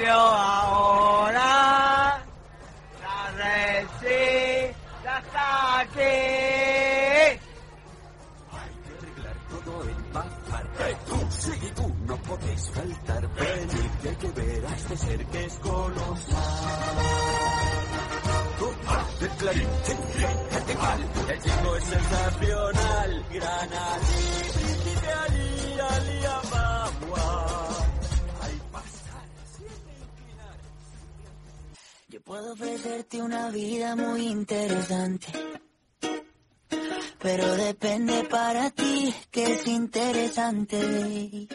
Radio ahora. La red sí, ya está aquí. Hay que arreglar todo en Bajar. Tú, sí, tú, no podéis faltar. Venid, que hay que ver a este ser que es colosal. Copa de Clarín, el chico es sensacional. Gran puedo ofrecerte una vida muy interesante. Pero depende para ti que es interesante.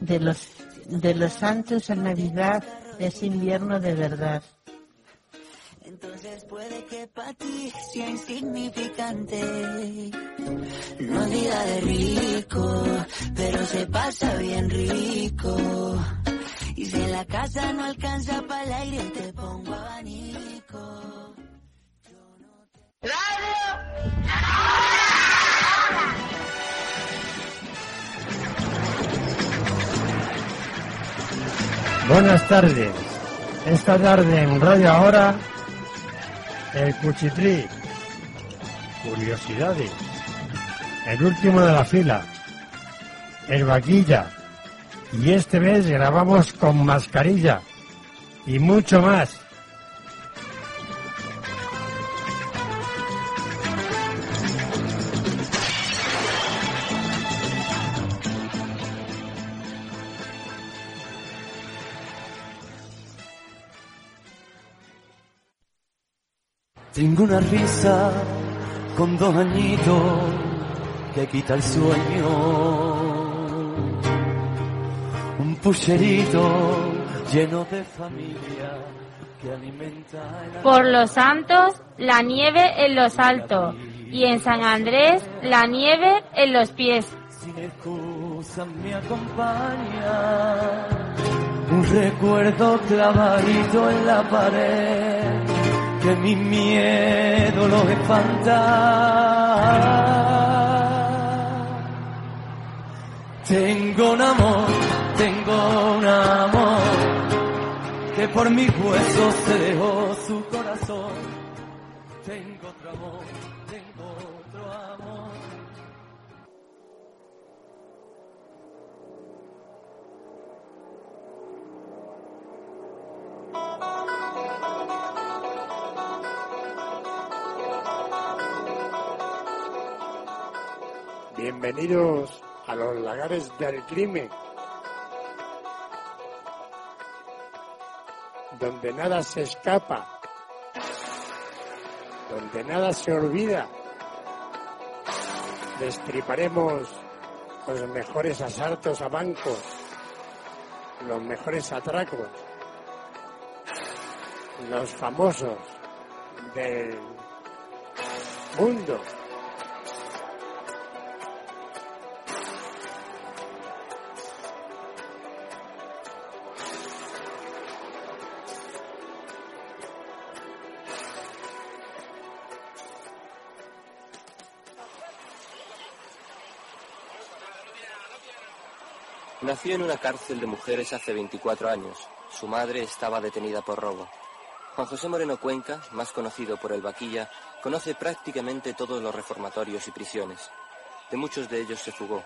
De los, de los santos en Navidad es invierno de verdad. Entonces puede que para ti sea insignificante. No es vida de rico, pero se pasa bien rico. Y si en la casa no alcanza para el aire, te pongo abanico. Buenas tardes. Esta tarde en Radio Ahora, el Cuchitrí. Curiosidades. El último de la fila. El Vaquilla. Y este mes grabamos con mascarilla. Y mucho más. Tengo una risa con dos añitos que quita el sueño. Un pucherito lleno de familia que alimenta Por los santos, la nieve en los altos. Y en San Andrés, la nieve en los pies. sin excusa me acompaña. Un recuerdo clavadito en la pared que mi miedo lo espanta. Tengo un amor, tengo un amor que por mis huesos se dejó su corazón. Tengo otro amor, tengo otro amor. Bienvenidos a los lagares del crimen, donde nada se escapa, donde nada se olvida. Destriparemos los mejores asaltos a bancos, los mejores atracos, los famosos del mundo. Nació en una cárcel de mujeres hace 24 años. Su madre estaba detenida por robo. Juan José Moreno Cuenca, más conocido por el Vaquilla, conoce prácticamente todos los reformatorios y prisiones. De muchos de ellos se fugó.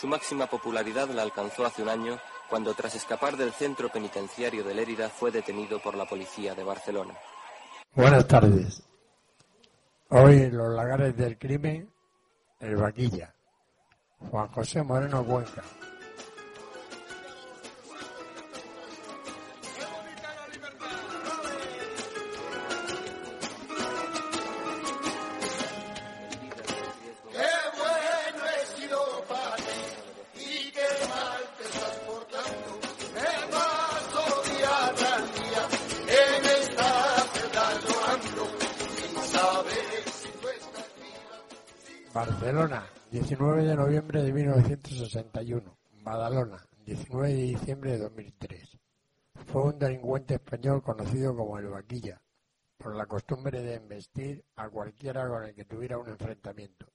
Su máxima popularidad la alcanzó hace un año cuando tras escapar del centro penitenciario de Lérida fue detenido por la policía de Barcelona. Buenas tardes. Hoy en los lagares del crimen, el vaquilla. Juan José Moreno Cuenca. Delincuente español conocido como el Vaquilla, por la costumbre de embestir a cualquiera con el que tuviera un enfrentamiento.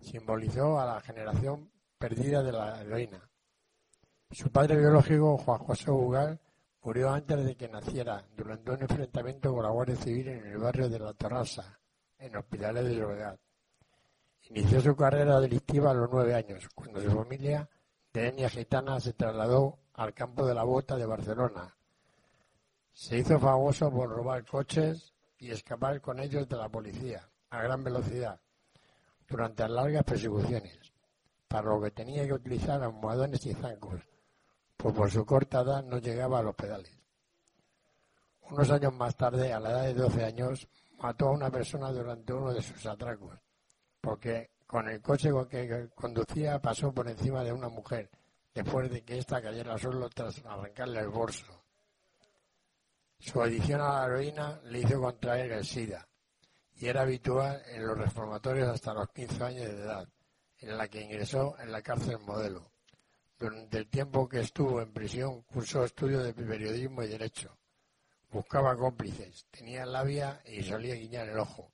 Simbolizó a la generación perdida de la heroína. Su padre biológico, Juan José Ugal, murió antes de que naciera durante un enfrentamiento con la Guardia Civil en el barrio de La Terrassa, en Hospitales de Llobregat. Inició su carrera delictiva a los nueve años, cuando su familia de etnia gitana se trasladó al campo de la Bota de Barcelona. Se hizo famoso por robar coches y escapar con ellos de la policía a gran velocidad durante largas persecuciones, para lo que tenía que utilizar almohadones y zancos, pues por su corta edad no llegaba a los pedales. Unos años más tarde, a la edad de 12 años, mató a una persona durante uno de sus atracos, porque con el coche que conducía pasó por encima de una mujer, después de que ésta cayera solo tras arrancarle el bolso. Su adicción a la heroína le hizo contraer el SIDA, y era habitual en los reformatorios hasta los 15 años de edad, en la que ingresó en la cárcel modelo. Durante el tiempo que estuvo en prisión cursó estudios de periodismo y derecho. Buscaba cómplices, tenía labia y solía guiñar el ojo.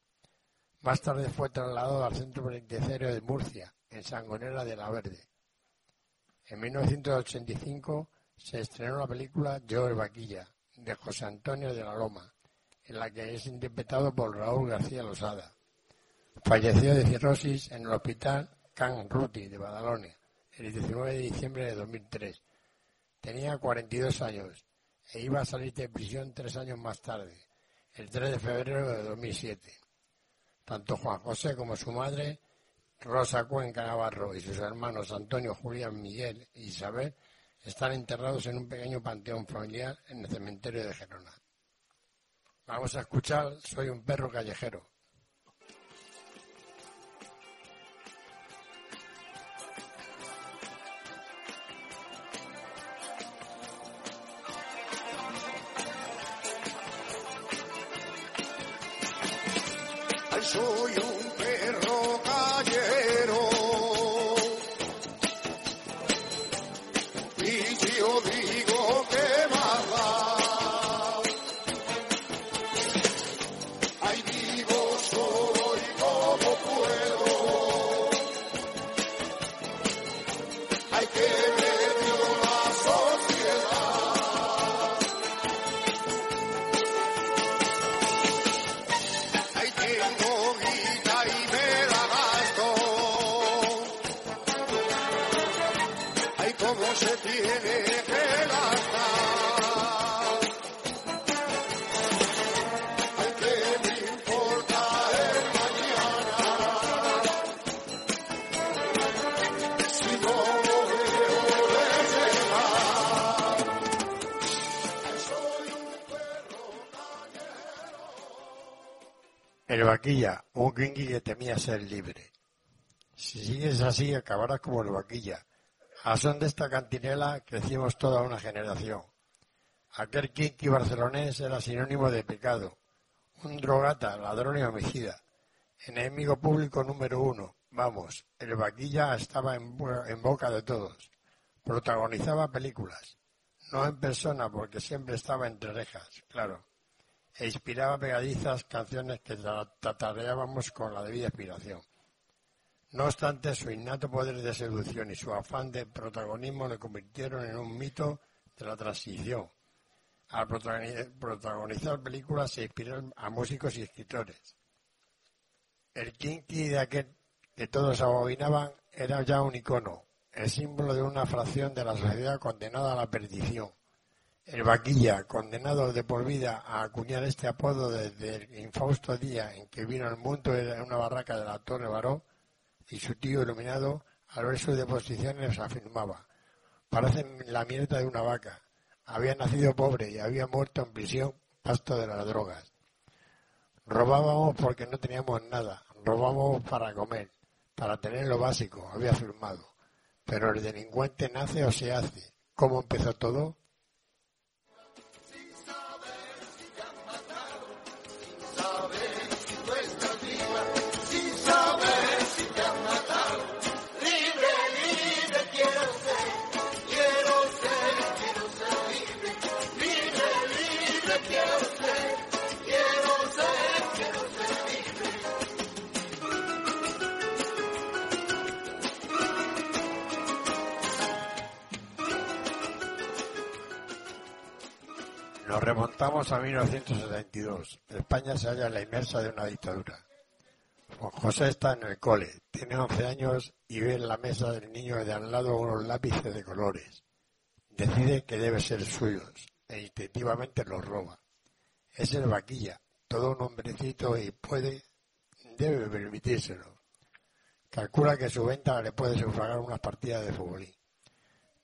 Más tarde fue trasladado al centro penitenciario de Murcia, en Sangonera de la Verde. En 1985 se estrenó la película Yo el Vaquilla, de José Antonio de la Loma, en la que es interpretado por Raúl García Losada. Falleció de cirrosis en el hospital Can Ruti de Badalona el 19 de diciembre de 2003. Tenía 42 años e iba a salir de prisión tres años más tarde, el 3 de febrero de 2007. Tanto Juan José como su madre, Rosa Cuenca Navarro, y sus hermanos Antonio, Julián, Miguel e Isabel están enterrados en un pequeño panteón familiar en el cementerio de Gerona. Vamos a escuchar Soy un perro callejero. Temía ser libre. Si sigues así, acabarás como el vaquilla. A son de esta cantinela crecimos toda una generación. Aquel kinky barcelonés era sinónimo de pecado. Un drogata, ladrón y homicida. Enemigo público número uno. Vamos, el vaquilla estaba en, en boca de todos. Protagonizaba películas. No en persona, porque siempre estaba entre rejas, claro e inspiraba pegadizas canciones que tra- tatareábamos con la debida inspiración. No obstante, su innato poder de seducción y su afán de protagonismo le convirtieron en un mito de la transición. Al protagoni- protagonizar películas se inspiró a músicos y escritores. El kinky de aquel que todos abominaban era ya un icono, el símbolo de una fracción de la sociedad condenada a la perdición. El vaquilla, condenado de por vida a acuñar este apodo desde el infausto día en que vino al mundo en una barraca de la Torre Baró, y su tío iluminado, al ver sus deposiciones, afirmaba, parecen la mierda de una vaca. Había nacido pobre y había muerto en prisión, pasto de las drogas. Robábamos porque no teníamos nada, robábamos para comer, para tener lo básico, había afirmado. Pero el delincuente nace o se hace. ¿Cómo empezó todo? Remontamos a 1972. España se halla en la inmersa de una dictadura. Juan José está en el cole, tiene 11 años y ve en la mesa del niño de al lado unos lápices de colores. Decide que debe ser suyos e instintivamente los roba. Es el vaquilla, todo un hombrecito y puede, debe permitírselo. Calcula que su venta le puede sufragar unas partidas de futbolín.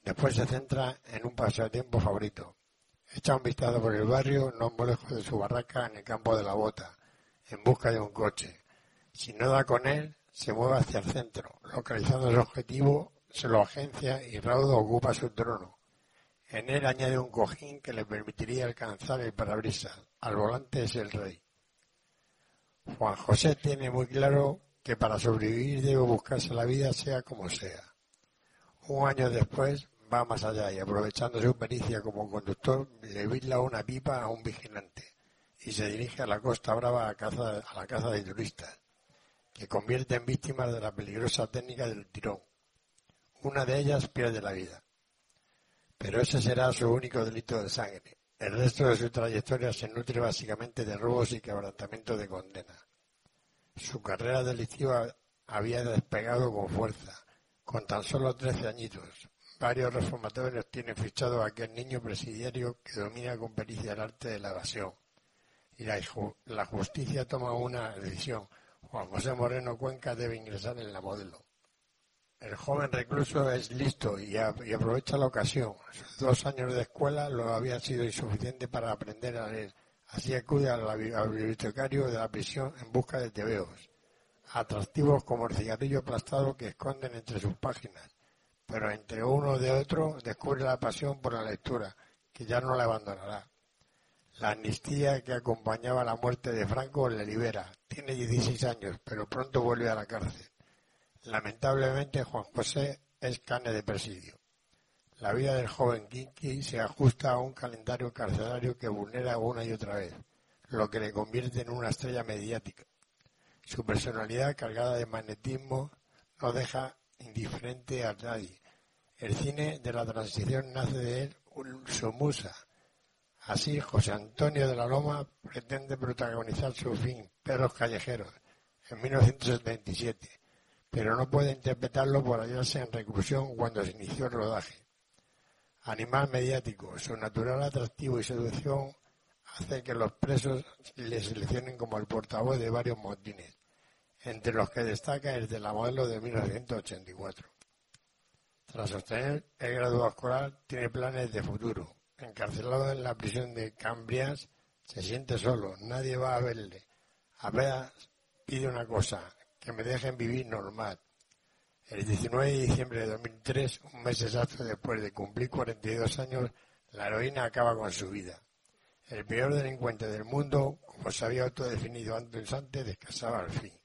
Después se centra en un pasatiempo favorito. Echa un vistazo por el barrio, no muy lejos de su barraca en el campo de la bota, en busca de un coche. Si no da con él, se mueve hacia el centro. Localizando su objetivo, se lo agencia y Raudo ocupa su trono. En él añade un cojín que le permitiría alcanzar el parabrisas. Al volante es el rey. Juan José tiene muy claro que para sobrevivir debe buscarse la vida sea como sea. Un año después va más allá y aprovechando su pericia como conductor le vila una pipa a un vigilante y se dirige a la Costa Brava a, a la caza de turistas, que convierte en víctimas de la peligrosa técnica del tirón. Una de ellas pierde la vida. Pero ese será su único delito de sangre. El resto de su trayectoria se nutre básicamente de robos y quebrantamiento de condena. Su carrera delictiva había despegado con fuerza, con tan solo 13 añitos. Varios reformatorios tienen fichado a aquel niño presidiario que domina con pericia el arte de la evasión. Y la, ju- la justicia toma una decisión. Juan José Moreno Cuenca debe ingresar en la modelo. El joven recluso es listo y, aprovecha la ocasión. Sus dos años de escuela lo habían sido insuficiente para aprender a leer. Así acude al, al bibliotecario de la prisión en busca de tebeos, atractivos como el cigarrillo aplastado que esconden entre sus páginas. Pero entre uno de otro descubre la pasión por la lectura, que ya no la abandonará. La amnistía que acompañaba la muerte de Franco le libera. Tiene 16 años, pero pronto vuelve a la cárcel. Lamentablemente Juan José es cane de presidio. La vida del joven Kinky se ajusta a un calendario carcelario que vulnera una y otra vez, lo que le convierte en una estrella mediática. Su personalidad cargada de magnetismo no deja indiferente a nadie. El cine de la transición nace de él un- su musa. Así, José Antonio de la Loma pretende protagonizar su film, Perros Callejeros, en 1977 pero no puede interpretarlo por hallarse en reclusión cuando se inició el rodaje. Animal mediático, su natural atractivo y seducción hace que los presos le seleccionen como el portavoz de varios motines, entre los que destaca el de la modelo de 1984. Tras obtener el grado escolar, tiene planes de futuro. Encarcelado en la prisión de Cambrias, se siente solo, nadie va a verle. Apenas pide una cosa, que me dejen vivir normal. El 19 de diciembre de 2003, un mes después de cumplir 42 años, la heroína acaba con su vida. El peor delincuente del mundo, como se había autodefinido antes antes, descansaba al fin.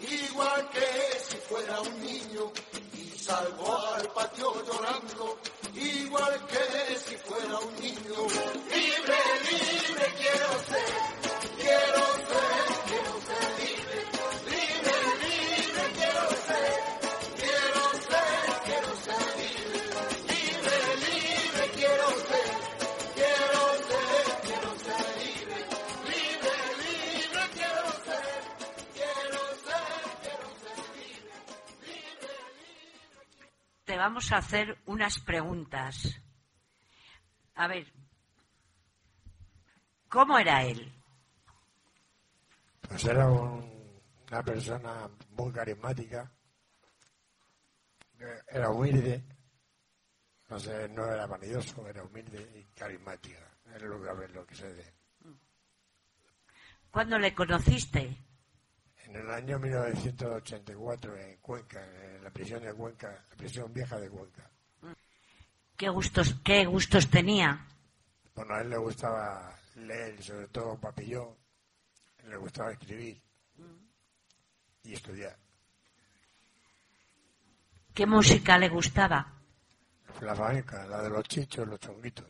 Igual que si fuera un niño y salgo al patio llorando igual que si fuera un niño. Libre libre quiero ser quiero Vamos a hacer unas preguntas. A ver, ¿cómo era él? Pues era un- una persona muy carismática, era humilde, no sé, no era vanidoso, era humilde y carismática. Es lo que, a ver, lo que sé de él. ¿Cuándo le conociste? En el año 1984 en Cuenca, en la prisión de Cuenca, la prisión vieja de Cuenca. ¿Qué gustos, qué gustos tenía? Bueno, a él le gustaba leer, sobre todo papillón, le gustaba escribir y estudiar. ¿Qué música le gustaba? La flamenca, la de los chichos, los chonguitos.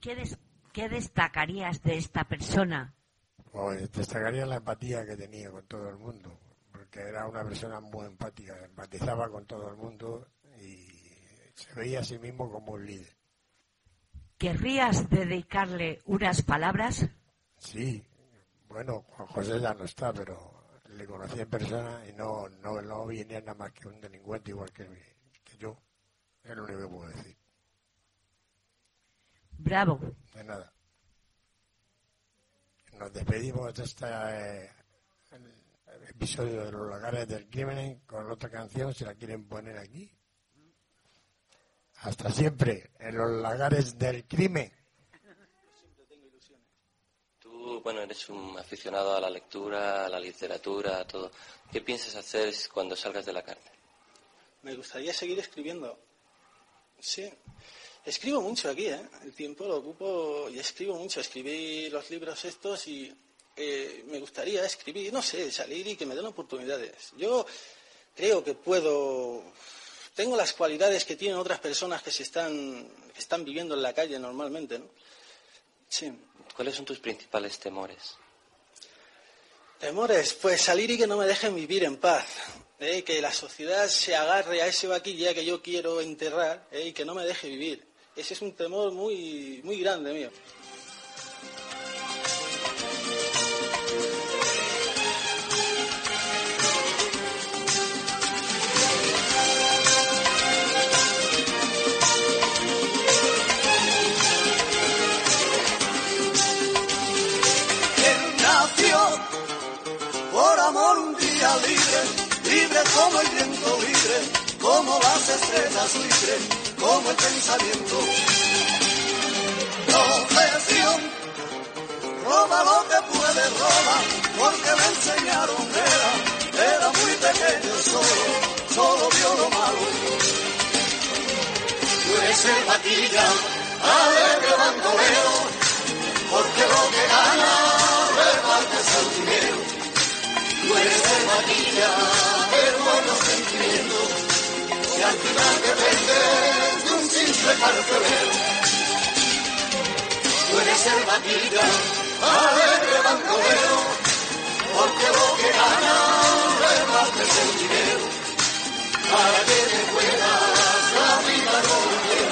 ¿Qué, des- qué destacarías de esta persona? Pues destacaría la empatía que tenía con todo el mundo, porque era una persona muy empática, empatizaba con todo el mundo y se veía a sí mismo como un líder. ¿Querrías dedicarle unas palabras? Sí, bueno, Juan José ya no está, pero le conocí en persona y no, no, no venía nada más que un delincuente igual que, que yo. Es lo único que puedo decir. Bravo. De nada. Nos despedimos de este eh, episodio de los lagares del crimen con otra canción, si la quieren poner aquí. Hasta siempre, en los lagares del crimen. Tú, bueno, eres un aficionado a la lectura, a la literatura, a todo. ¿Qué piensas hacer cuando salgas de la cárcel? Me gustaría seguir escribiendo. Sí. Escribo mucho aquí, ¿eh? El tiempo lo ocupo y escribo mucho. Escribí los libros estos y eh, me gustaría escribir, no sé, salir y que me den oportunidades. Yo creo que puedo... Tengo las cualidades que tienen otras personas que se están, que están viviendo en la calle normalmente, ¿no? Sí. ¿Cuáles son tus principales temores? Temores, pues salir y que no me dejen vivir en paz. ¿eh? Que la sociedad se agarre a ese vaquilla que yo quiero enterrar ¿eh? y que no me deje vivir. Ese es un temor muy, muy grande mío. Vaquilla, alegre bandolero, porque lo que gana repartes el dinero. Tú eres el vaquilla de buenos sentimientos, y al final dependes de un simple carcelero. Tú eres el vaquilla, alegre bandolero, porque lo que gana repartes el dinero. Para que te puedas la vida no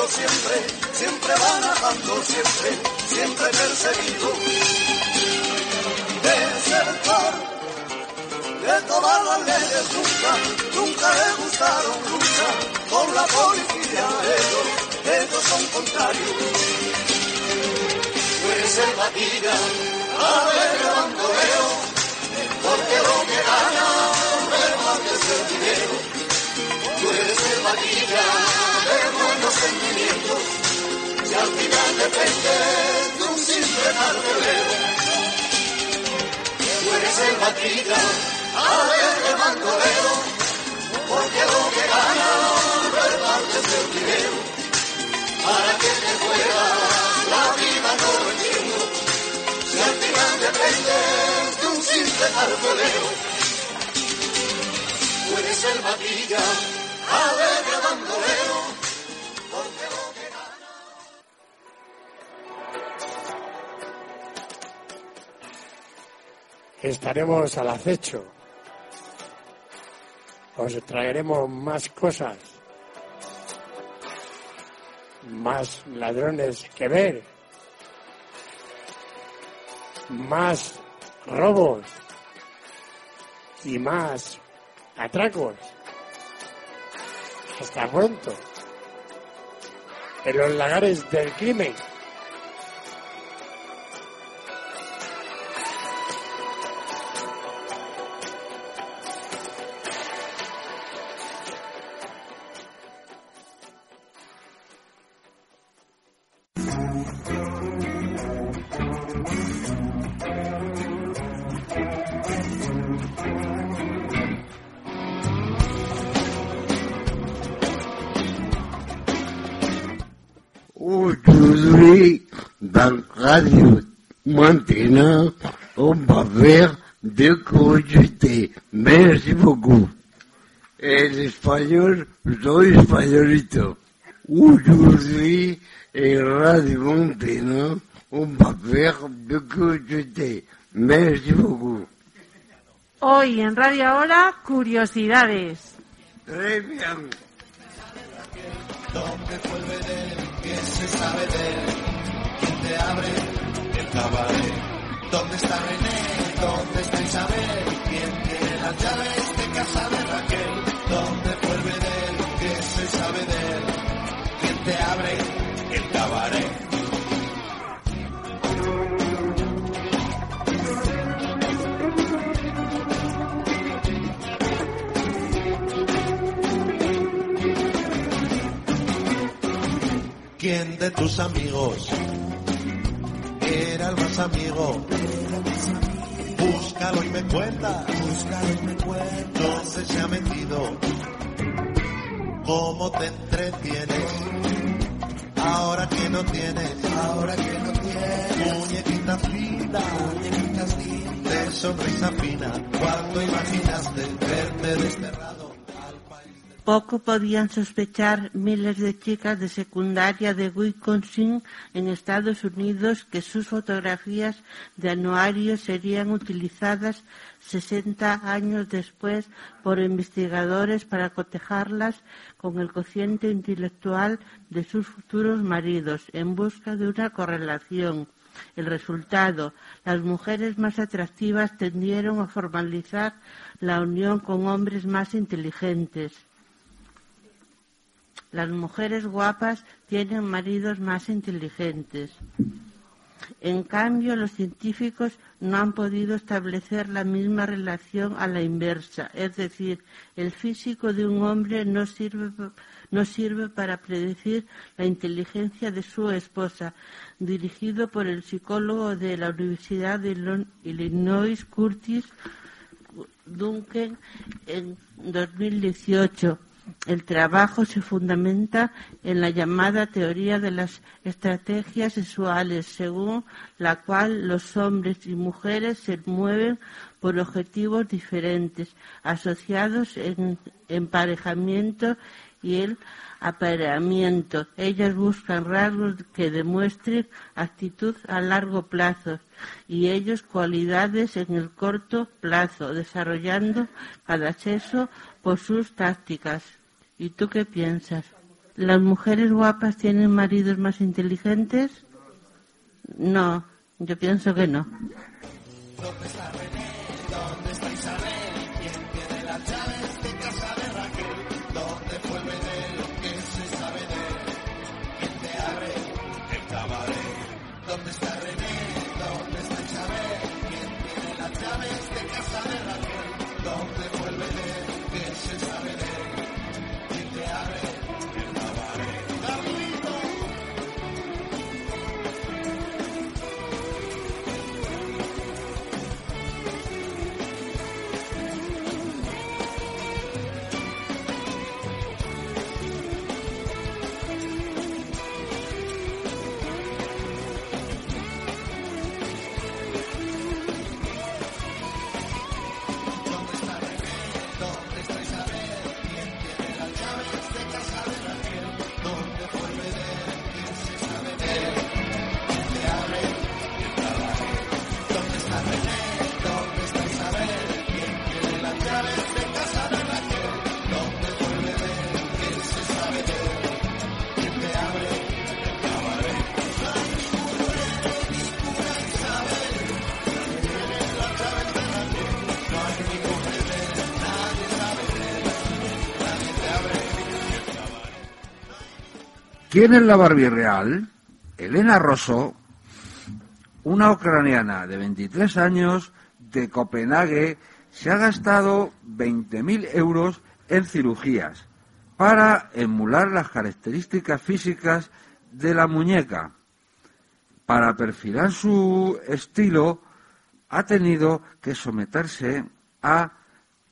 fugitivo siempre, siempre va nadando, siempre, siempre perseguido. Desertor de todas las leyes, nunca, nunca le gustaron, nunca, con la policía, ellos, ellos son contrarios. El batilla, alegre bandolero, porque lo que gana buenos sentimientos, y al final dependes de un simple carcelero. Tú eres el vaquilla, alegre bandolero, porque lo que gana repartes el dinero. Para que te juegas la vida no lo entiendo, si al final dependes de un simple carcelero. Tú eres el vaquilla, alegre bandolero, Estaremos al acecho. Os traeremos más cosas. Más ladrones que ver. Más robos. Y más atracos. Hasta pronto. En los lagares del crimen. Radio maintenant, on va faire de consulter. Merci beaucoup. En español, soy españolito. Aujourd'hui, en Radio Montena, on va faire de consulter. Merci beaucoup. Hoy en Radio Ahora, curiosidades. Très bien. ¿Dónde fue el? ¿Qué se sabe de él? ¿Quién te abre el cabaret? ¿Dónde está René? ¿Dónde está Isabel? ¿Quién tiene las llaves de casa de Raquel? ¿Dónde fue el Belén? ¿Qué se sabe de él? ¿Quién te abre el cabaret? ¿Quién de tus amigos era el más amigo? Búscalo y me cuenta. Búscalo y me cuenta. ¿Dónde se ha metido? ¿Cómo te entretienes? Ahora que no tienes. Ahora que no tienes. Muñequita fina. Muñequitas finas. De sonrisa fina. Cuando imaginaste verte desterrado. Poco podían sospechar miles de chicas de secundaria de Wisconsin en Estados Unidos que sus fotografías de anuario serían utilizadas 60 años después por investigadores para cotejarlas con el cociente intelectual de sus futuros maridos en busca de una correlación. El resultado, las mujeres más atractivas tendieron a formalizar la unión con hombres más inteligentes. Las mujeres guapas tienen maridos más inteligentes. En cambio, los científicos no han podido establecer la misma relación a la inversa, es decir, el físico de un hombre no sirve, no sirve para predecir la inteligencia de su esposa, dirigido por el psicólogo de la Universidad de Illinois, Curtis Duncan, en 2018. El trabajo se fundamenta en la llamada teoría de las estrategias sexuales, según la cual los hombres y mujeres se mueven por objetivos diferentes, asociados en emparejamiento y el apareamiento. Ellas buscan rasgos que demuestren actitud a largo plazo y ellos cualidades en el corto plazo, desarrollando cada sexo por sus tácticas. ¿Y tú qué piensas? ¿Las mujeres guapas tienen maridos más inteligentes? No, yo pienso que no. ¿Quién es la Barbie real? Elena Rosso, una ucraniana de 23 años de Copenhague, se ha gastado 20.000 euros en cirugías para emular las características físicas de la muñeca. Para perfilar su estilo, ha tenido que someterse a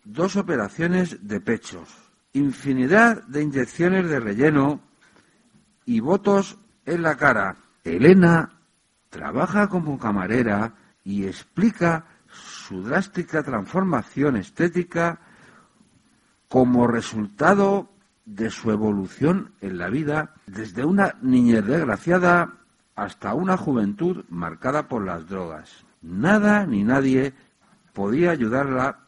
dos operaciones de pechos, infinidad de inyecciones de relleno y votos en la cara. Elena trabaja como camarera y explica su drástica transformación estética como resultado de su evolución en la vida desde una niñez desgraciada hasta una juventud marcada por las drogas. Nada ni nadie podía ayudarla,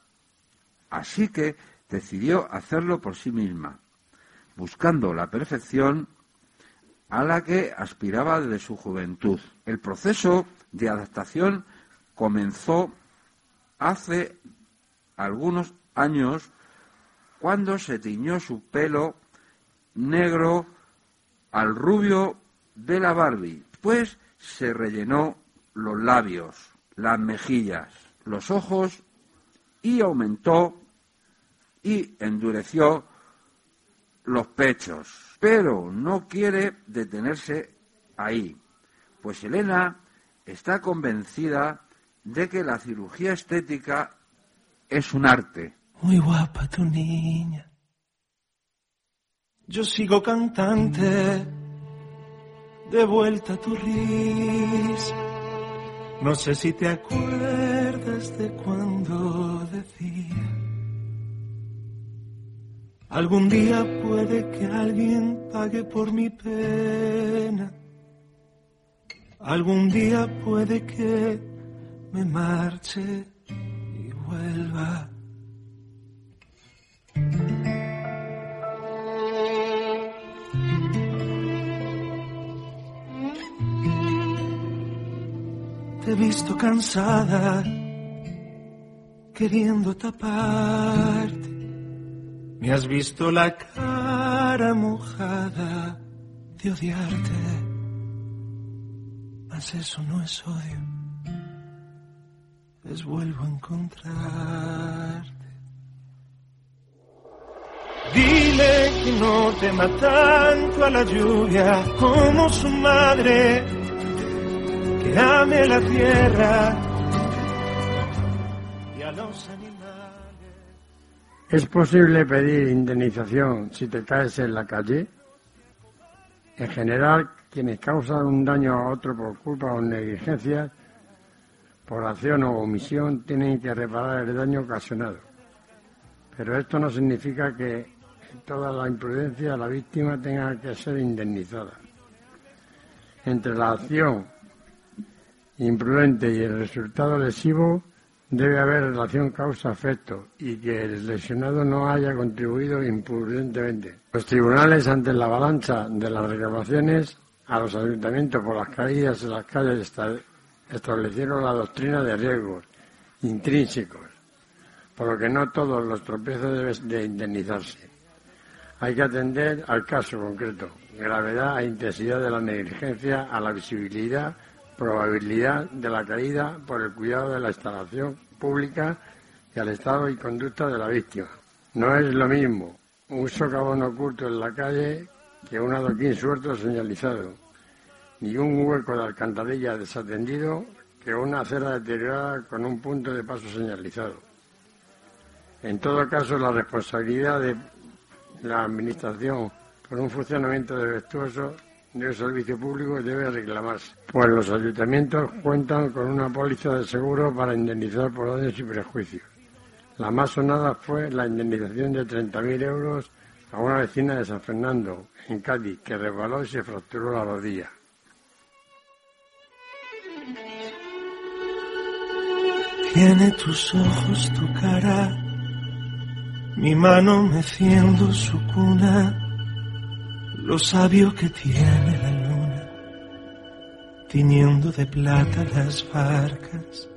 así que decidió hacerlo por sí misma, buscando la perfección a la que aspiraba desde su juventud. El proceso de adaptación comenzó hace algunos años cuando se tiñó su pelo negro al rubio de la Barbie. Después se rellenó los labios, las mejillas, los ojos y aumentó y endureció los pechos. Pero no quiere detenerse ahí, pues Elena está convencida de que la cirugía estética es un arte. Muy guapa tu niña. Yo sigo cantante, de vuelta tu risa. No sé si te acuerdas de cuando decía. Algún día puede que alguien pague por mi pena. Algún día puede que me marche y vuelva. Te he visto cansada, queriendo taparte. Me has visto la cara mojada de odiarte. Mas eso no es odio, es vuelvo a encontrarte. Dile que no tema tanto a la lluvia como su madre, que ame la tierra ¿Es posible pedir indemnización si te caes en la calle? En general, quienes causan un daño a otro por culpa o negligencia, por acción o omisión, tienen que reparar el daño ocasionado. Pero esto no significa que toda la imprudencia la víctima tenga que ser indemnizada. Entre la acción imprudente y el resultado lesivo debe haber relación causa-efecto y que el lesionado no haya contribuido imprudentemente. Los tribunales, ante la avalancha de las reclamaciones a los ayuntamientos por las caídas en las calles, establecieron la doctrina de riesgos intrínsecos, por lo que no todos los tropiezos deben de indemnizarse. Hay que atender al caso concreto, gravedad e intensidad de la negligencia, a la visibilidad, probabilidad de la caída por el cuidado de la instalación pública y al estado y conducta de la víctima. No es lo mismo un socavón oculto en la calle que un adoquín suelto señalizado, ni un hueco de alcantarilla desatendido que una acera deteriorada con un punto de paso señalizado. En todo caso, la responsabilidad de la Administración por un funcionamiento defectuoso de un servicio público debe reclamarse, pues los ayuntamientos cuentan con una póliza de seguro para indemnizar por daños y prejuicios. La más sonada fue la indemnización de 30.000 euros a una vecina de San Fernando, en Cádiz, que resbaló y se fracturó la rodilla. Tiene tus ojos, tu cara, mi mano meciendo su cuna, lo sabio que tiene la luna, tiñendo de plata las barcas,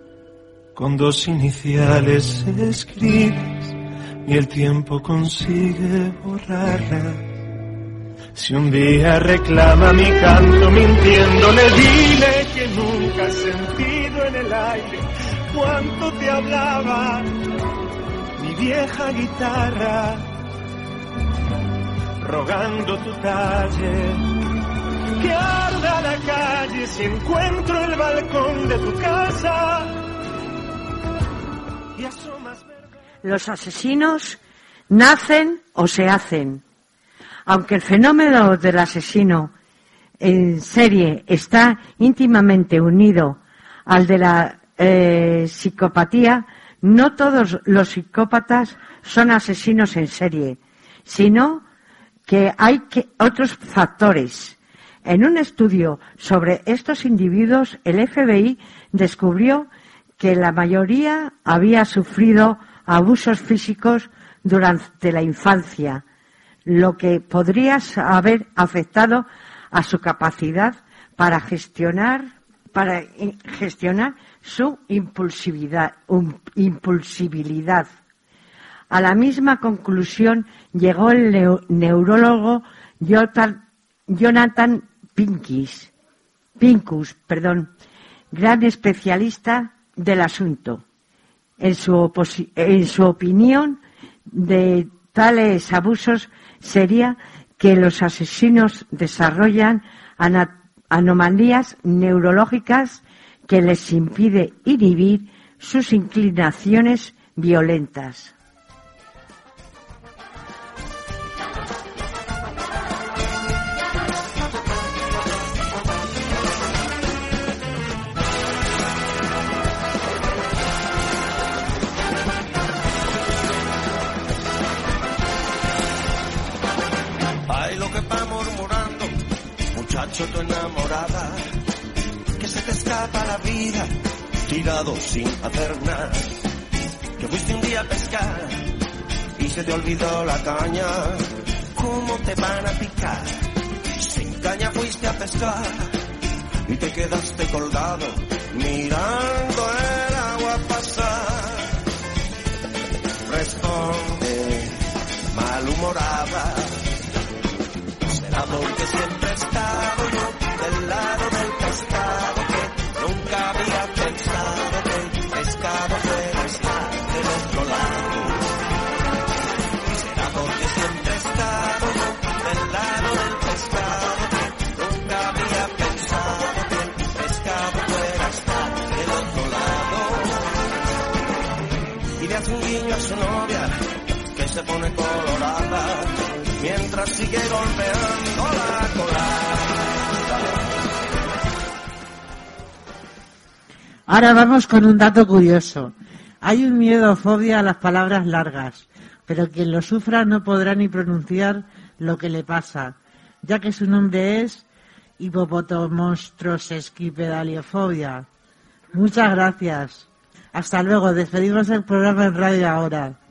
con dos iniciales escribes y el tiempo consigue borrarlas. Si un día reclama mi canto mintiéndole, dile que nunca has sentido en el aire cuánto te hablaba mi vieja guitarra, rogando tu. Que arda la calle si encuentro el balcón de tu casa. Los asesinos nacen o se hacen. Aunque el fenómeno del asesino en serie está íntimamente unido al de la eh, psicopatía, no todos los psicópatas son asesinos en serie, sino que hay que- otros factores. En un estudio sobre estos individuos, el FBI descubrió que la mayoría había sufrido abusos físicos durante la infancia, lo que podría haber afectado a su capacidad para gestionar para gestionar su impulsividad, um, impulsibilidad. A la misma conclusión llegó el neu- neurólogo Jonathan, Jonathan Pincus, perdón, gran especialista del asunto. En su, en su opinión, de tales abusos sería que los asesinos desarrollan anomalías neurológicas que les impide inhibir sus inclinaciones violentas. Tu enamorada, que se te escapa la vida, tirado sin hacer. Que fuiste un día a pescar y se te olvidó la caña. ¿Cómo te van a picar? Sin caña fuiste a pescar y te quedaste colgado mirando el agua pasar. Responde, Será porque siempre he estado yo del lado del pescado que nunca había pensado que el pescado fuera estar del otro lado. Será porque siempre he estado yo del lado del pescado que nunca había pensado que el pescado fuera estar del otro lado. Y le hace un guiño a su novia que se pone colorada mientras sigue golpeando la colada. Ahora vamos con un dato curioso. Hay un miedo o fobia a las palabras largas, pero quien lo sufra no podrá ni pronunciar lo que le pasa, ya que su nombre es hipopotomonstrosesquipedaliofobia. Muchas gracias. Hasta luego. Despedimos el programa en radio ahora.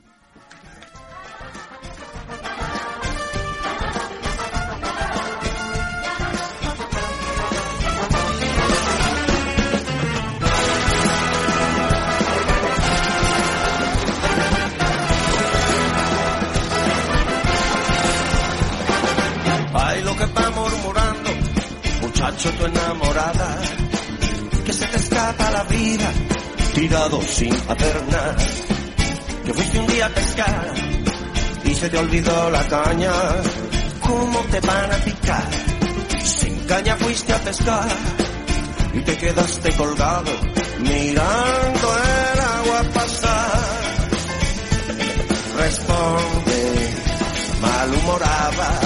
Sin hacer nada. Fuiste un día a pescar y se te olvidó la caña. ¿Cómo te van a picar? Sin caña fuiste a pescar y te quedaste colgado mirando el agua pasar. Responde, malhumorada.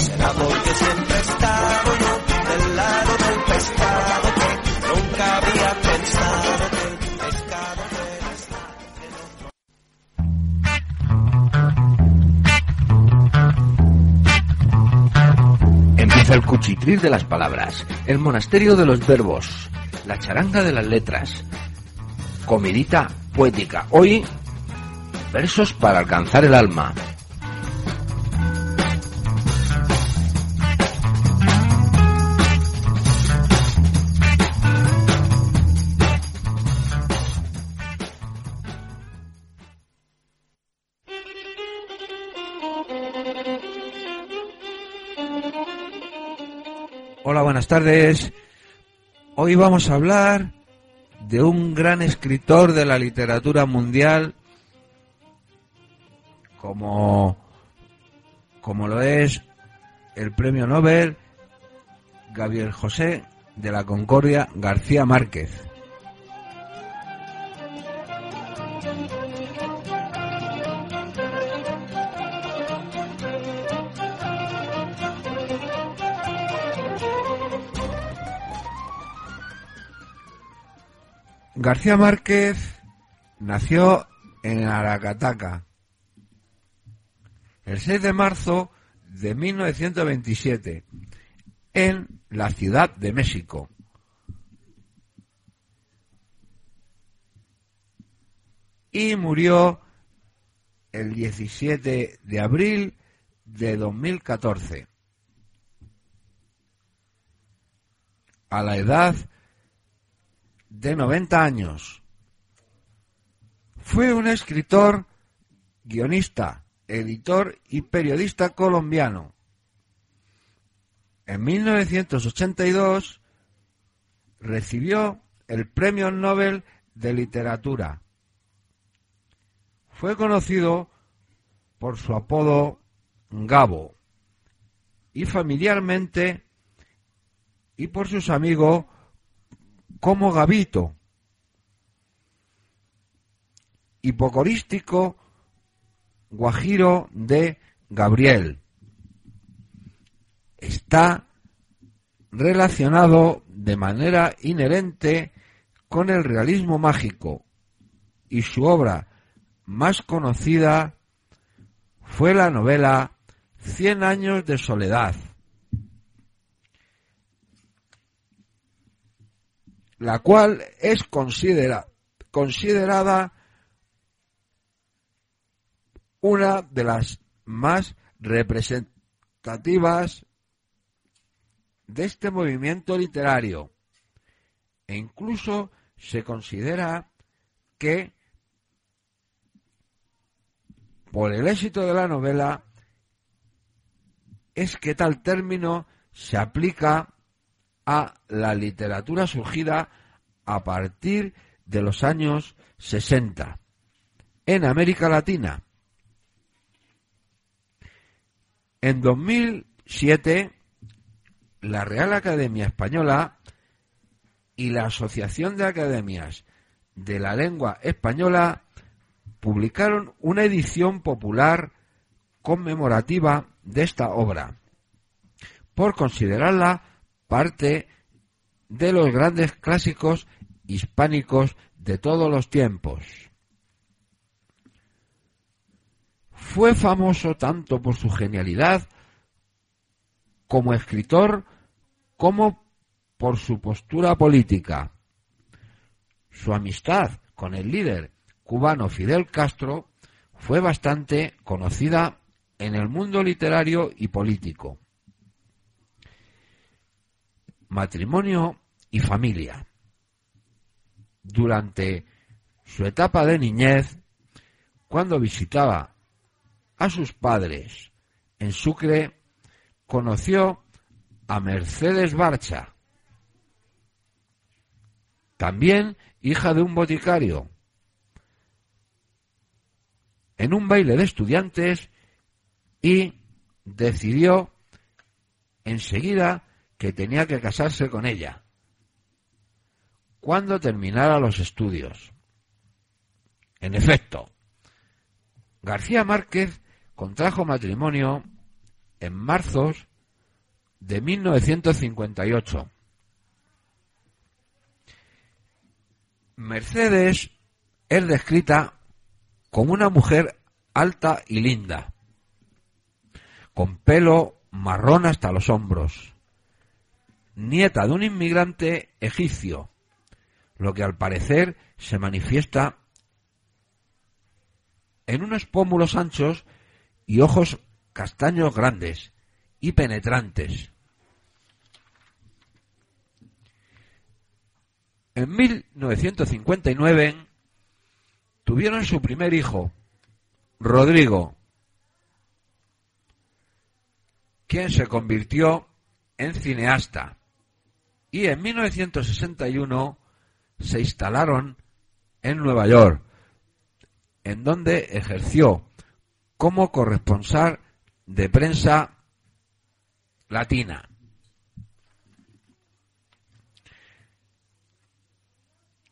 Será porque siempre he el cuchitril de las palabras, el monasterio de los verbos, la charanga de las letras, comidita poética. Hoy, versos para alcanzar el alma. Buenas tardes. Hoy vamos a hablar de un gran escritor de la literatura mundial como, como lo es el premio Nobel Gabriel José de la Concordia García Márquez. García Márquez nació en Aracataca el 6 de marzo de 1927 en la Ciudad de México. Y murió el 17 de abril de 2014 a la edad de 90 años. Fue un escritor, guionista, editor y periodista colombiano. En 1982 recibió el Premio Nobel de Literatura. Fue conocido por su apodo Gabo y familiarmente y por sus amigos como Gabito. Hipocorístico Guajiro de Gabriel. Está relacionado de manera inherente con el realismo mágico y su obra más conocida fue la novela Cien años de soledad, la cual es considera, considerada una de las más representativas de este movimiento literario. E incluso se considera que por el éxito de la novela es que tal término se aplica a la literatura surgida a partir de los años 60 en América Latina. En 2007, la Real Academia Española y la Asociación de Academias de la Lengua Española publicaron una edición popular conmemorativa de esta obra, por considerarla parte de los grandes clásicos hispánicos de todos los tiempos. Fue famoso tanto por su genialidad como escritor como por su postura política. Su amistad con el líder cubano Fidel Castro fue bastante conocida en el mundo literario y político. Matrimonio y familia. Durante su etapa de niñez, cuando visitaba a sus padres en Sucre, conoció a Mercedes Barcha, también hija de un boticario. En un baile de estudiantes y decidió enseguida que tenía que casarse con ella cuando terminara los estudios. En efecto, García Márquez contrajo matrimonio en marzo de 1958. Mercedes es descrita como una mujer alta y linda, con pelo marrón hasta los hombros, nieta de un inmigrante egipcio, lo que al parecer se manifiesta en unos pómulos anchos y ojos castaños grandes y penetrantes. En 1959 tuvieron su primer hijo, Rodrigo, quien se convirtió en cineasta. Y en 1961 se instalaron en Nueva York, en donde ejerció como corresponsal de prensa latina.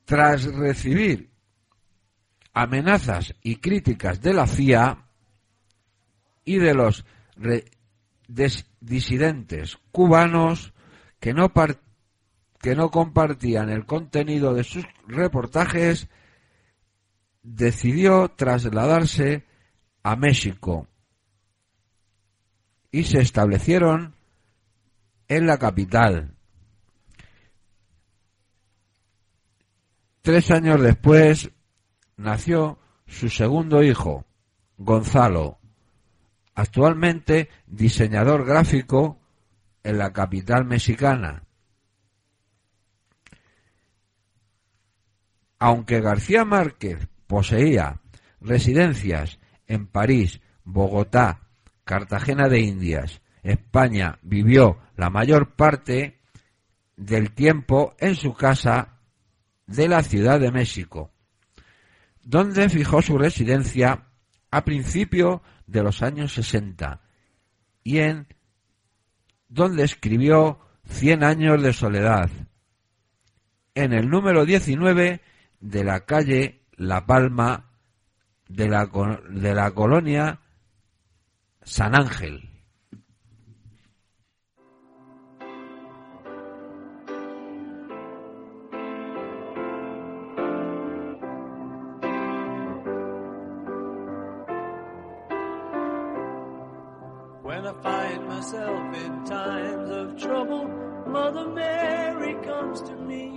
Tras recibir amenazas y críticas de la CIA y de los disidentes cubanos que no que no compartían el contenido de sus reportajes, decidió trasladarse a México y se establecieron en la capital. Tres años después nació su segundo hijo, Gonzalo, actualmente diseñador gráfico en la capital mexicana. Aunque García Márquez poseía residencias en París, Bogotá, Cartagena de Indias, España, vivió la mayor parte del tiempo en su casa de la Ciudad de México, donde fijó su residencia a principios de los años 60 y en donde escribió Cien años de soledad, en el número 19 de la calle La Palma de la, de la colonia San Ángel. When I find myself in times of trouble, Mother Mary comes to me,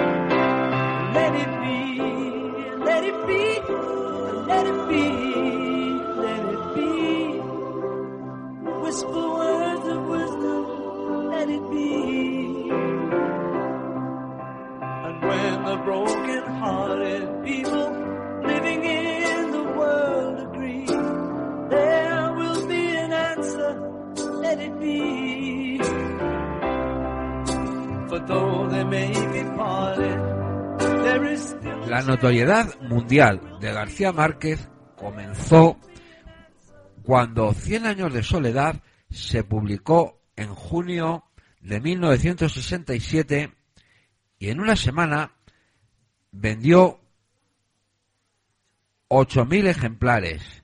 La notoriedad mundial de García Márquez comenzó cuando Cien años de soledad se publicó en junio de 1967 y en una semana vendió 8.000 ejemplares.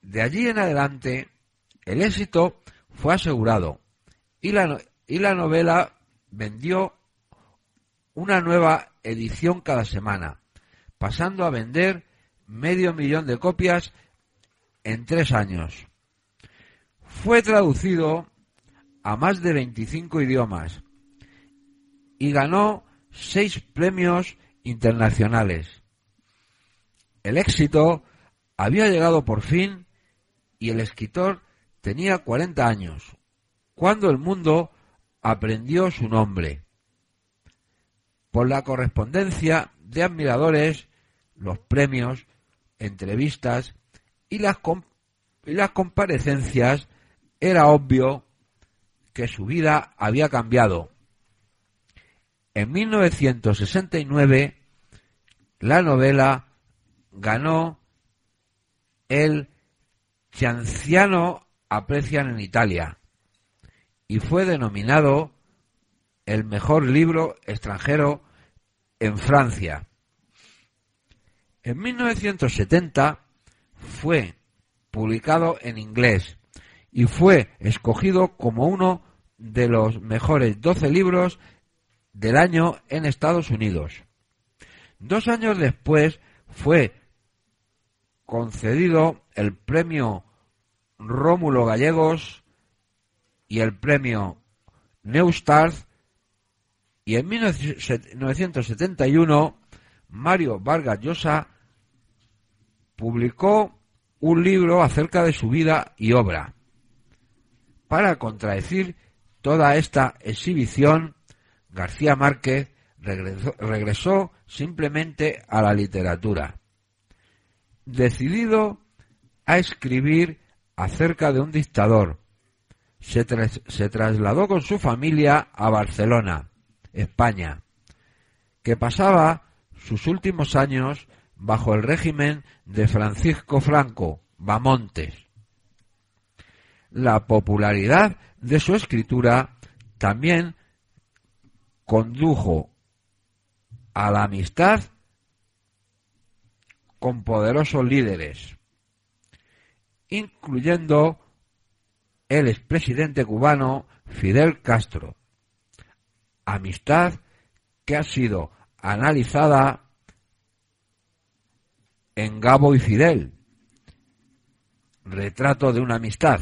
De allí en adelante el éxito fue asegurado y la, y la novela vendió una nueva edición cada semana, pasando a vender medio millón de copias en tres años. Fue traducido a más de 25 idiomas y ganó seis premios internacionales. El éxito había llegado por fin y el escritor tenía 40 años, cuando el mundo aprendió su nombre. Por la correspondencia de admiradores, los premios, entrevistas y las, las comparecencias, era obvio que su vida había cambiado. En 1969, la novela ganó el Cianciano Aprecian en Italia y fue denominado el mejor libro extranjero en Francia. En 1970 fue publicado en inglés y fue escogido como uno de los mejores 12 libros del año en Estados Unidos. Dos años después fue concedido el premio Rómulo Gallegos y el premio Neustadt y en 1971 Mario Vargas Llosa publicó un libro acerca de su vida y obra. Para contradecir toda esta exhibición, García Márquez regresó, regresó simplemente a la literatura. Decidido a escribir acerca de un dictador, se, tras- se trasladó con su familia a Barcelona, España, que pasaba sus últimos años bajo el régimen de Francisco Franco, Bamontes. la popularidad de su escritura también condujo a la amistad con poderosos líderes, incluyendo el expresidente cubano Fidel Castro. Amistad que ha sido analizada en Gabo y Fidel, retrato de una amistad.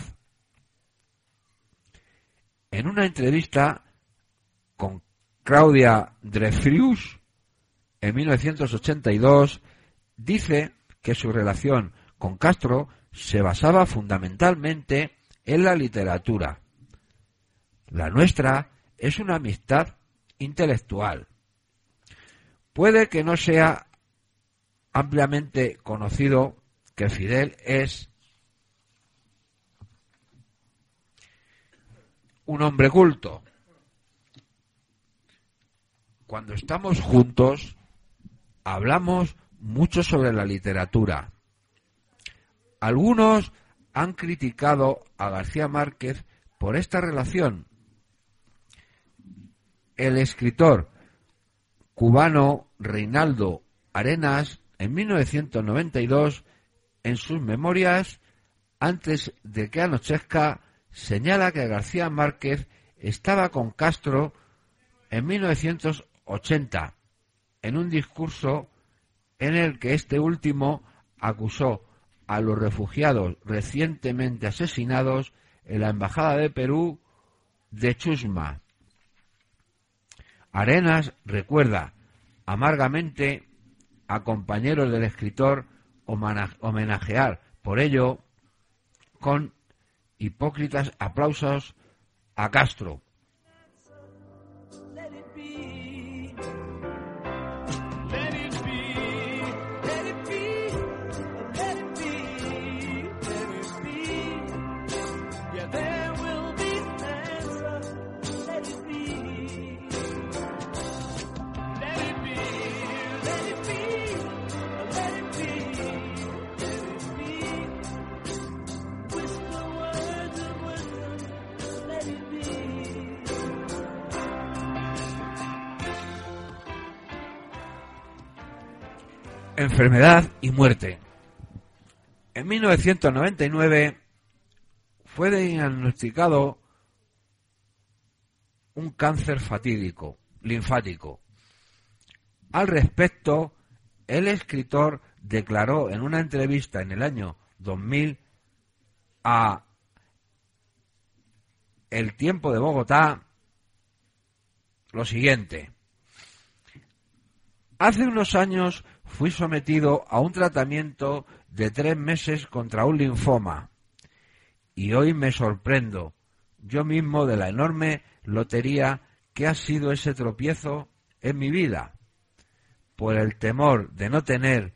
En una entrevista con Claudia Dreyfus en 1982 dice que su relación con Castro se basaba fundamentalmente en la literatura. La nuestra es una amistad intelectual. Puede que no sea ampliamente conocido que Fidel es un hombre culto. Cuando estamos juntos, hablamos mucho sobre la literatura. Algunos han criticado a García Márquez por esta relación. El escritor cubano Reinaldo Arenas, en 1992, en sus memorias, antes de que anochezca, señala que García Márquez estaba con Castro en 1980, en un discurso en el que este último acusó a los refugiados recientemente asesinados en la Embajada de Perú de Chusma. Arenas recuerda amargamente a compañeros del escritor homenajear por ello con hipócritas aplausos a Castro. Enfermedad y muerte. En 1999 fue diagnosticado un cáncer fatídico, linfático. Al respecto, el escritor declaró en una entrevista en el año 2000 a El Tiempo de Bogotá lo siguiente. Hace unos años fui sometido a un tratamiento de tres meses contra un linfoma y hoy me sorprendo yo mismo de la enorme lotería que ha sido ese tropiezo en mi vida. Por el temor de no tener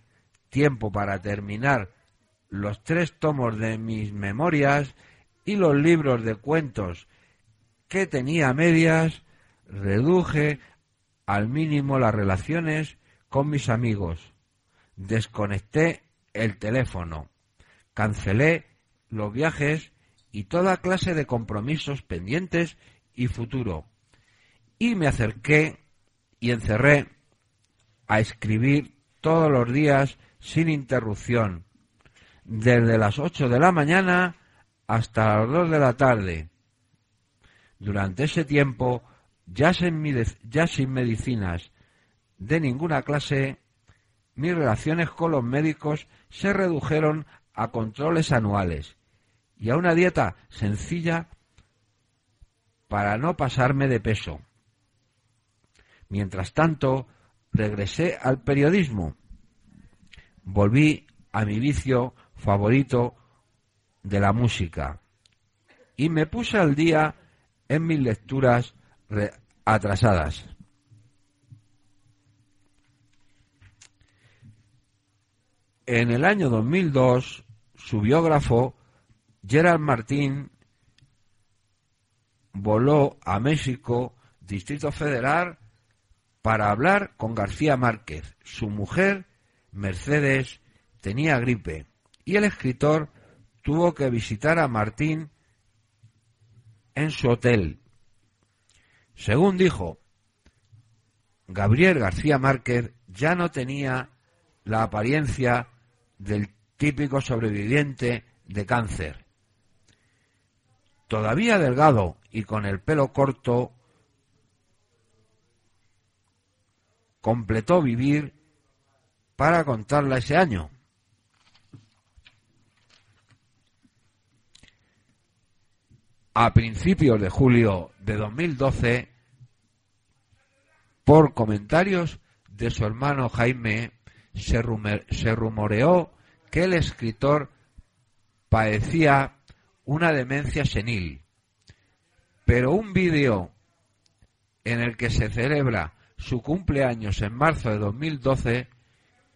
tiempo para terminar los tres tomos de mis memorias y los libros de cuentos que tenía medias, reduje al mínimo las relaciones con mis amigos. Desconecté el teléfono, cancelé los viajes y toda clase de compromisos pendientes y futuro. Y me acerqué y encerré a escribir todos los días sin interrupción, desde las ocho de la mañana hasta las dos de la tarde. Durante ese tiempo, ya sin, ya sin medicinas de ninguna clase, mis relaciones con los médicos se redujeron a controles anuales y a una dieta sencilla para no pasarme de peso. Mientras tanto, regresé al periodismo. Volví a mi vicio favorito de la música y me puse al día en mis lecturas atrasadas. En el año 2002, su biógrafo Gerald Martín voló a México, Distrito Federal, para hablar con García Márquez. Su mujer, Mercedes, tenía gripe y el escritor tuvo que visitar a Martín en su hotel. Según dijo, Gabriel García Márquez ya no tenía la apariencia del típico sobreviviente de cáncer. Todavía delgado y con el pelo corto, completó vivir para contarla ese año. A principios de julio de 2012, por comentarios de su hermano Jaime, se, rumoreó el escritor padecía una demencia senil. Pero un vídeo en el que se celebra su cumpleaños en marzo de 2012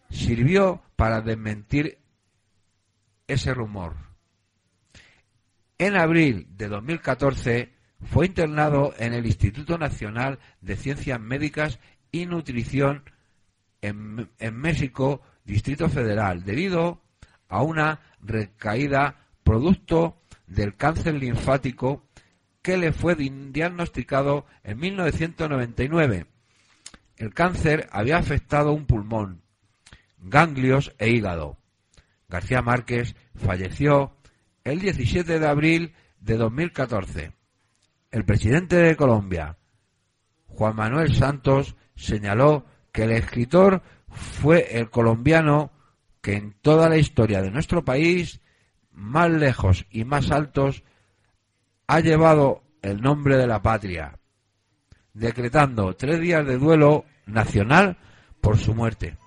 sirvió para desmentir ese rumor. En abril de 2014 fue internado en el Instituto Nacional de Ciencias Médicas y Nutrición en, en México, Distrito Federal, debido a una recaída producto del cáncer linfático que le fue di- diagnosticado en 1999. El cáncer había afectado un pulmón, ganglios e hígado. García Márquez falleció el 17 de abril de 2014. El presidente de Colombia, Juan Manuel Santos, señaló que el escritor fue el colombiano que en toda la historia de nuestro país, más lejos y más altos, ha llevado el nombre de la patria, decretando tres días de duelo nacional por su muerte.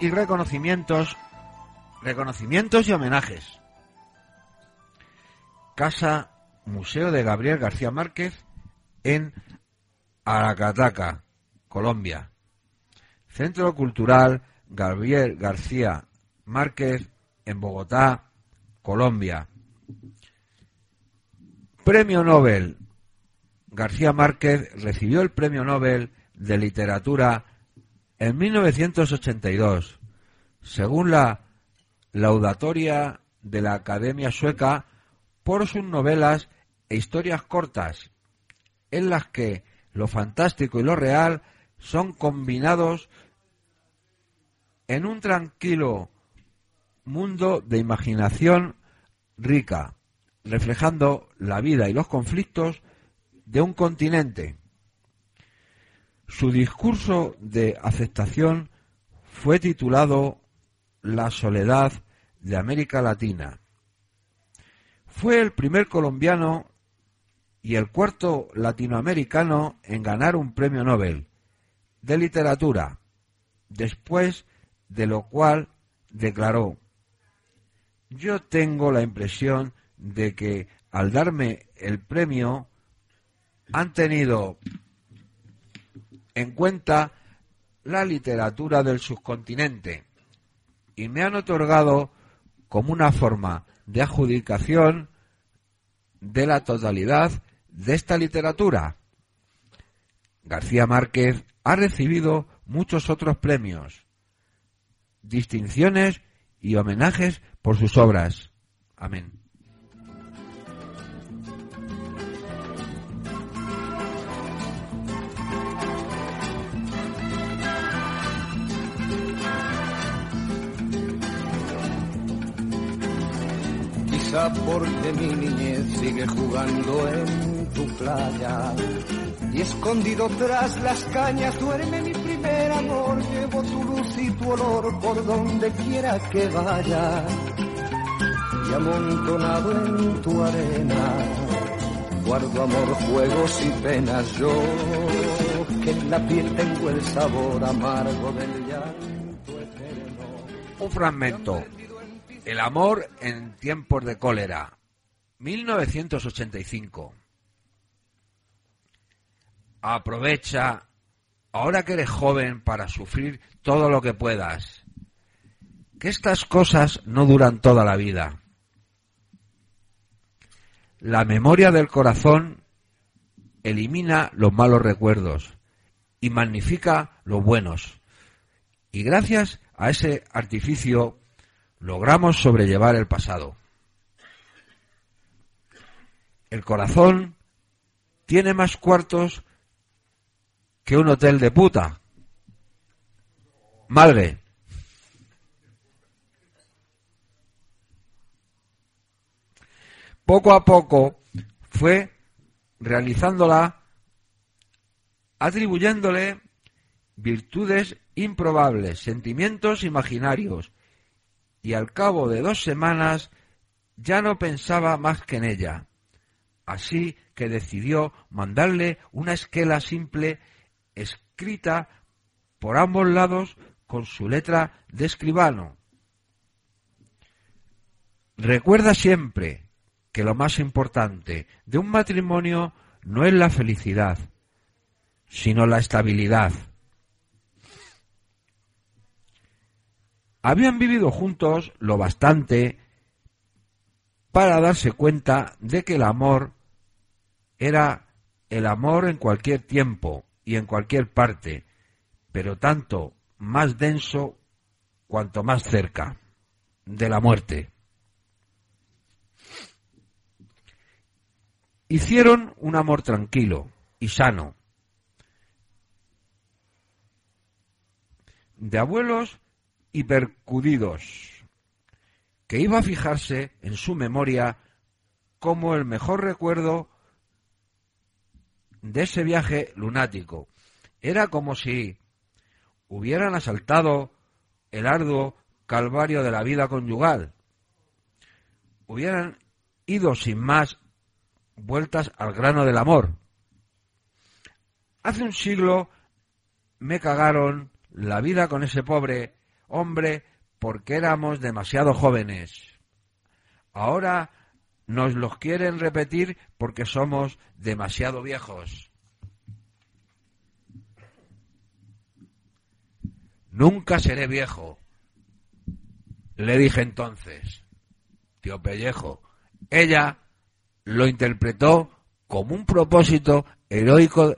Y reconocimientos, reconocimientos y homenajes. Casa Museo de Gabriel García Márquez en Aracataca, Colombia. Centro Cultural Gabriel García Márquez en Bogotá, Colombia. Premio Nobel. García Márquez recibió el Premio Nobel de Literatura en 1982. Según la laudatoria de la Academia Sueca, por sus novelas e historias cortas, en las que lo fantástico y lo real son combinados en un tranquilo mundo de imaginación rica, reflejando la vida y los conflictos de un continente. Su discurso de aceptación fue titulado La soledad de América Latina. Fue el primer colombiano y el cuarto latinoamericano en ganar un premio Nobel de literatura, después de lo cual declaró, yo tengo la impresión de que al darme el premio han tenido en cuenta la literatura del subcontinente y me han otorgado como una forma de adjudicación de la totalidad de esta literatura. García Márquez ha recibido muchos otros premios, distinciones y homenajes por sus obras. Amén. Porque mi niñez sigue jugando en tu playa y escondido tras las cañas duerme mi primer amor. amor, llevo tu luz y tu olor por donde quiera que vaya. Y amontonado en tu arena, guardo amor, juegos y penas. Yo que en la piel tengo el sabor amargo del llanto eterno. Un fragmento. El amor en tiempos de cólera. 1985. Aprovecha, ahora que eres joven, para sufrir todo lo que puedas. Que estas cosas no duran toda la vida. La memoria del corazón elimina los malos recuerdos y magnifica los buenos. Y gracias a ese artificio logramos sobrellevar el pasado. El corazón tiene más cuartos que un hotel de puta. Madre. Poco a poco fue realizándola, atribuyéndole virtudes improbables, sentimientos imaginarios, y al cabo de dos semanas ya no pensaba más que en ella. Así que decidió mandarle una esquela simple escrita por ambos lados con su letra de escribano. Recuerda siempre que lo más importante de un matrimonio no es la felicidad, sino la estabilidad. Habían vivido juntos lo bastante para darse cuenta de que el amor era el amor en cualquier tiempo y en cualquier parte, pero tanto más denso cuanto más cerca de la muerte. Hicieron un amor tranquilo y sano, de abuelos y percudidos, que iba a fijarse en su memoria como el mejor recuerdo de ese viaje lunático. Era como si hubieran asaltado el arduo calvario de la vida conyugal. Hubieran ido sin más vueltas al grano del amor. Hace un siglo me cagaron la vida con ese pobre hombre porque éramos demasiado jóvenes. Ahora nos los quieren repetir porque somos demasiado viejos. Nunca seré viejo, le dije entonces, tío Pellejo. Ella lo interpretó como un propósito heroico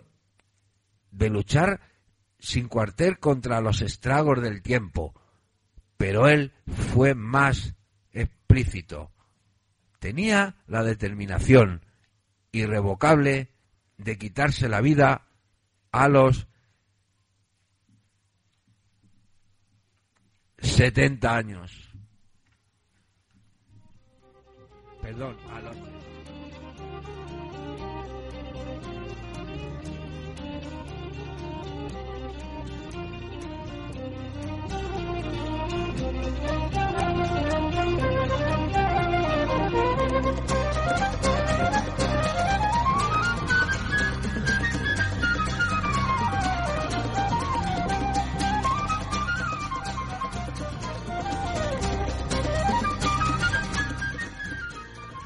de luchar sin cuartel contra los estragos del tiempo, pero él fue más explícito. Tenía la determinación irrevocable de quitarse la vida a los 70 años. Perdón, a los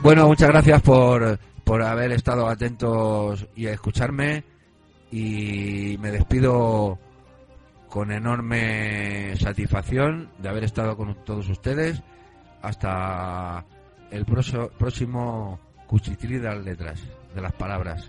Bueno, muchas gracias por, por haber estado atentos y a escucharme y me despido con enorme satisfacción de haber estado con todos ustedes hasta el próximo cuchitrí de las letras, de las palabras.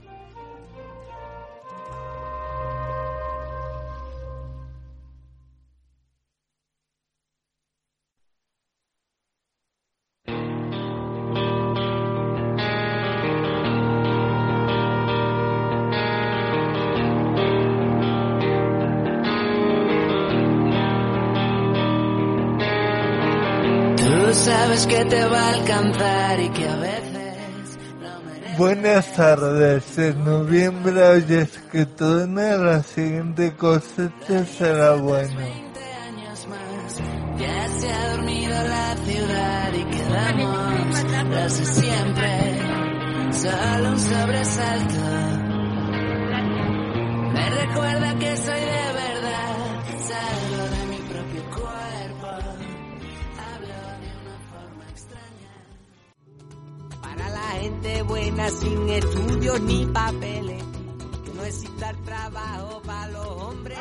Que te va a alcanzar y que a veces lo mereces. Buenas tardes. En noviembre hoy es que truena, la siguiente cosecha será buena. Ya se ha dormido la ciudad y quedamos los de siempre. Solo un sobresalto. Me recuerda que soy de verdad. Gente buena sin estudios ni papeles, que no exista el trabajo para los hombres.